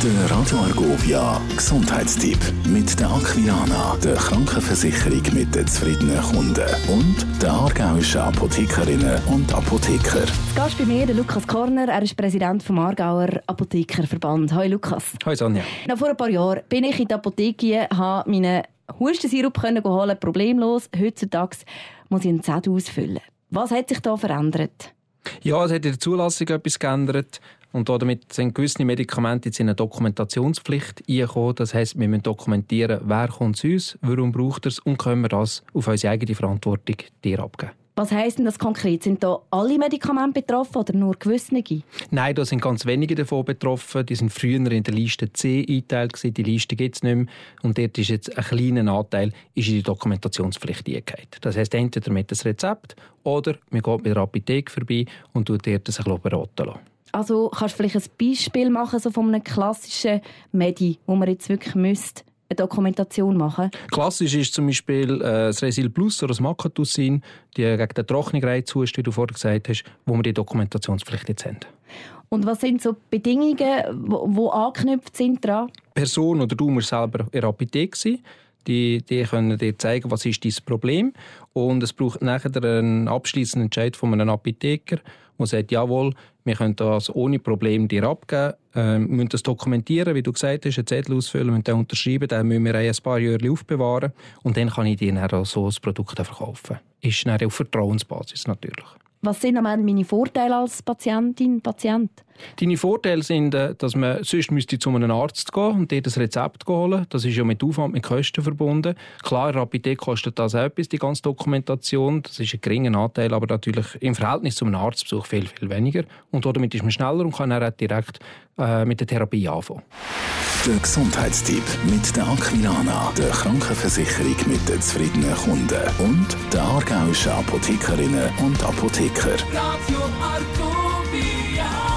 Der Radio Argovia Gesundheitstipp mit der Aquilana, der Krankenversicherung mit den zufriedenen Kunden und der aargauischen Apothekerinnen und Apotheker. Gast bei mir der Lukas Korner, er ist Präsident vom Aargauer Apothekerverband. Hallo Lukas. Hallo Sonja. Noch vor ein paar Jahren bin ich in die Apotheke, habe meinen Hustensirup holen, problemlos. Heutzutage muss ich einen Zettel ausfüllen. Was hat sich da verändert? Ja, es hat in der Zulassung etwas geändert. Und damit sind gewisse Medikamente jetzt in eine Dokumentationspflicht eingekommen. Das heisst, wir müssen dokumentieren, wer kommt zu uns, warum braucht er es und können wir das auf unsere eigene Verantwortung dir abgeben. Was heisst denn das konkret? Sind da alle Medikamente betroffen oder nur gewisse? Nein, da sind ganz wenige davon betroffen. Die sind früher in der Liste C eingeteilt. Die Liste gibt es nicht mehr. Und dort ist jetzt ein kleiner Anteil ist in die Dokumentationspflicht eingegangen. Das heisst, entweder mit dem Rezept oder man geht mit der Apotheke vorbei und tut dort sich beraten lassen. Also kannst du vielleicht ein Beispiel machen so von einem klassischen Medi, wo man jetzt wirklich müsste eine Dokumentation machen? Klassisch ist zum Beispiel äh, das Resil Plus oder das Makatoussin, die gegen den Trockenreizustand, wie du vorher gesagt hast, wo wir die Dokumentationspflicht jetzt haben. Und was sind so Bedingungen, die anknüpft sind dran? Person oder du musst selber in der Apotheke sein. Die, die können dir zeigen, was ist dein Problem. Und es braucht nachher einen abschließenden Entscheid von einem Apotheker, der sagt, jawohl, wir können das ohne Problem dir abgeben. Ähm, wir müssen das dokumentieren, wie du gesagt hast, einen Zettel ausfüllen, müssen den unterschreiben, den müssen wir ein paar Jahre aufbewahren und dann kann ich dir dann so ein Produkt verkaufen. Ist dann auf Vertrauensbasis natürlich. Was sind meine Vorteile als Patientin, Patient? Deine Vorteile sind, äh, dass man sonst müsste zu einem Arzt gehen und dir das Rezept holen. Das ist ja mit Aufwand, mit Kosten verbunden. Klar, Rapidität kostet das auch etwas, die ganze Dokumentation. Das ist ein geringer Anteil, aber natürlich im Verhältnis zu einem Arztbesuch viel, viel weniger. Und damit ist man schneller und kann auch direkt äh, mit der Therapie anfangen. Der Gesundheitstipp mit der Aquilana, der Krankenversicherung mit den zufriedenen Kunden und der aargauischen Apothekerinnen und Apotheker. Radio Argovia.